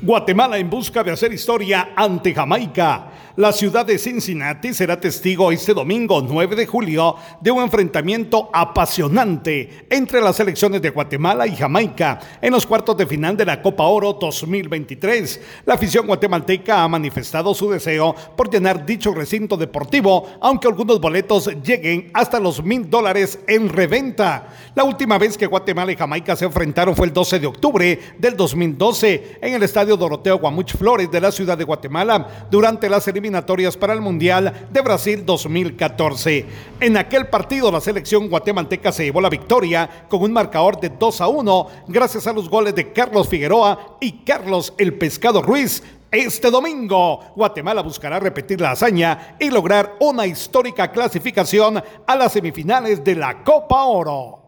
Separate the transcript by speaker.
Speaker 1: Guatemala en busca de hacer historia ante Jamaica. La ciudad de Cincinnati será testigo este domingo 9 de julio de un enfrentamiento apasionante entre las selecciones de Guatemala y Jamaica en los cuartos de final de la Copa Oro 2023. La afición guatemalteca ha manifestado su deseo por llenar dicho recinto deportivo, aunque algunos boletos lleguen hasta los mil dólares en reventa. La última vez que Guatemala y Jamaica se enfrentaron fue el 12 de octubre del 2012 en el estadio Doroteo Guamuch Flores de la ciudad de Guatemala durante las eliminatorias para el Mundial de Brasil 2014. En aquel partido la selección guatemalteca se llevó la victoria con un marcador de 2 a 1 gracias a los goles de Carlos Figueroa y Carlos El Pescado Ruiz. Este domingo, Guatemala buscará repetir la hazaña y lograr una histórica clasificación a las semifinales de la Copa Oro.